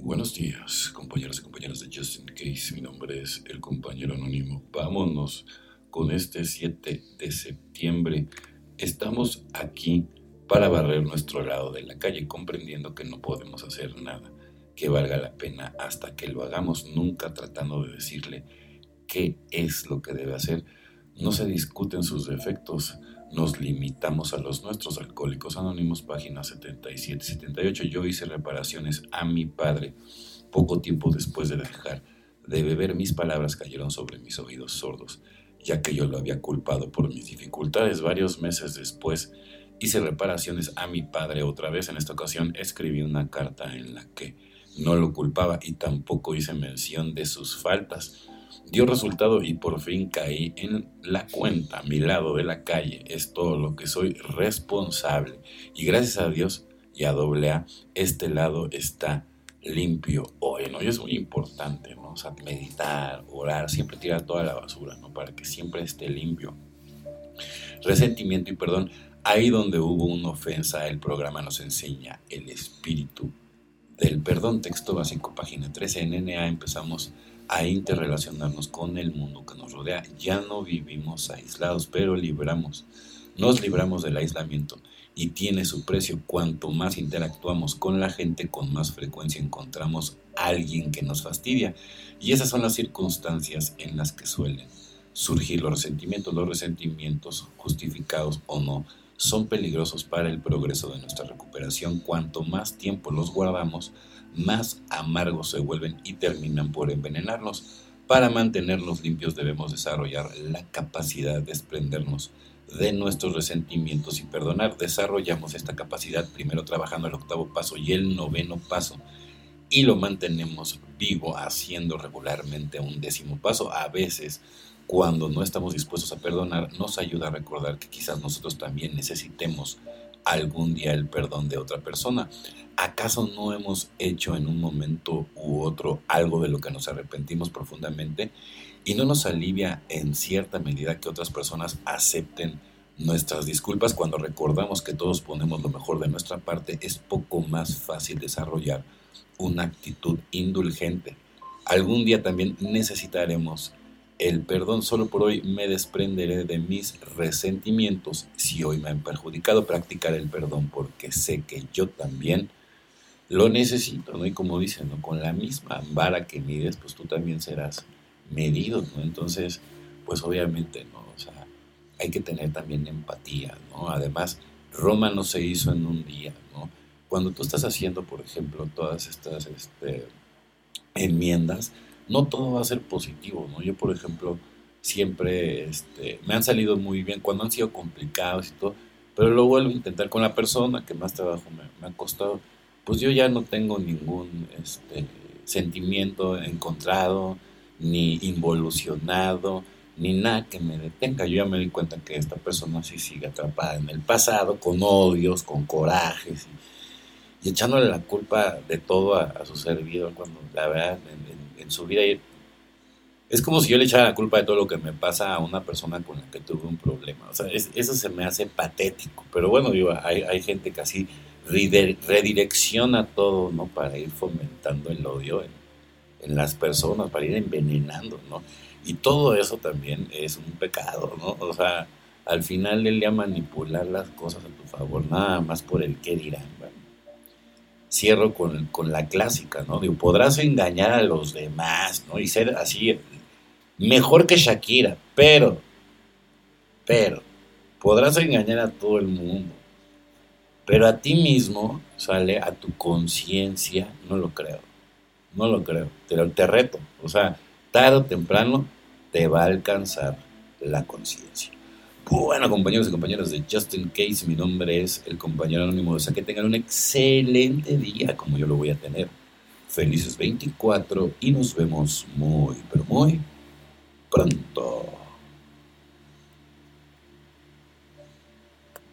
Buenos días, compañeros y compañeras de Justin Case. Mi nombre es el compañero anónimo. Vámonos con este 7 de septiembre. Estamos aquí para barrer nuestro lado de la calle, comprendiendo que no podemos hacer nada que valga la pena hasta que lo hagamos, nunca tratando de decirle qué es lo que debe hacer. No se discuten sus defectos, nos limitamos a los nuestros. Alcohólicos Anónimos, página 77-78. Yo hice reparaciones a mi padre. Poco tiempo después de dejar de beber, mis palabras cayeron sobre mis oídos sordos, ya que yo lo había culpado por mis dificultades. Varios meses después, hice reparaciones a mi padre otra vez. En esta ocasión, escribí una carta en la que no lo culpaba y tampoco hice mención de sus faltas dio resultado y por fin caí en la cuenta. Mi lado de la calle es todo lo que soy responsable. Y gracias a Dios y a doble A, este lado está limpio hoy, ¿no? Y es muy importante, ¿no? O meditar, orar, siempre tirar toda la basura, ¿no? Para que siempre esté limpio. Resentimiento y perdón. Ahí donde hubo una ofensa, el programa nos enseña el espíritu del perdón. Texto básico, página 13. En NA empezamos a interrelacionarnos con el mundo que nos rodea. Ya no vivimos aislados, pero libramos, nos libramos del aislamiento y tiene su precio. Cuanto más interactuamos con la gente, con más frecuencia encontramos a alguien que nos fastidia. Y esas son las circunstancias en las que suelen surgir los resentimientos. Los resentimientos, justificados o no, son peligrosos para el progreso de nuestra recuperación. Cuanto más tiempo los guardamos, más amargos se vuelven y terminan por envenenarnos. Para mantenernos limpios debemos desarrollar la capacidad de desprendernos de nuestros resentimientos y perdonar. Desarrollamos esta capacidad primero trabajando el octavo paso y el noveno paso y lo mantenemos vivo haciendo regularmente un décimo paso. A veces, cuando no estamos dispuestos a perdonar, nos ayuda a recordar que quizás nosotros también necesitemos algún día el perdón de otra persona. ¿Acaso no hemos hecho en un momento u otro algo de lo que nos arrepentimos profundamente y no nos alivia en cierta medida que otras personas acepten nuestras disculpas cuando recordamos que todos ponemos lo mejor de nuestra parte? Es poco más fácil desarrollar una actitud indulgente. Algún día también necesitaremos el perdón solo por hoy me desprenderé de mis resentimientos si hoy me han perjudicado practicar el perdón porque sé que yo también lo necesito, ¿no? Y como dicen. Con la misma vara que mides, pues tú también serás medido, ¿no? Entonces, pues obviamente, ¿no? Hay que tener también empatía, ¿no? Además, Roma no se hizo en un día, ¿no? Cuando tú estás haciendo, por ejemplo, todas estas este, enmiendas, no todo va a ser positivo, ¿no? Yo, por ejemplo, siempre este, me han salido muy bien cuando han sido complicados y todo, pero lo vuelvo a intentar con la persona que más trabajo me, ha costado, pues yo ya no tengo ningún este, sentimiento encontrado, ni involucionado, ni nada que me detenga. Yo ya me di cuenta que esta persona sí sigue atrapada en el pasado, con odios, con corajes, y, echándole la culpa de todo a, su servidor, cuando la verdad en su vida. Es como si yo le echara la culpa de todo lo que me pasa a una persona con la que tuve un problema. O sea, eso se me hace patético. Pero bueno, digo, hay, gente que así redirecciona todo, ¿no? Para ir fomentando el odio en, las personas, para ir envenenando, ¿no? Y todo eso también es un pecado, ¿no? O sea, al final él le a manipular las cosas a tu favor, nada más por el qué dirán, cierro con, con, la clásica, ¿no? Digo, podrás engañar a los demás, ¿no? Y ser así, mejor que Shakira, pero, pero, podrás engañar a todo el mundo. Pero a ti mismo, sale a tu conciencia, no lo creo. No lo creo. Pero te reto. O sea, tarde o temprano te va a alcanzar la conciencia. Bueno, compañeros y compañeras de Justin Case, mi nombre es el compañero anónimo. O sea, que tengan un excelente día como yo lo voy a tener. Felices 24 y nos vemos muy, pero muy pronto.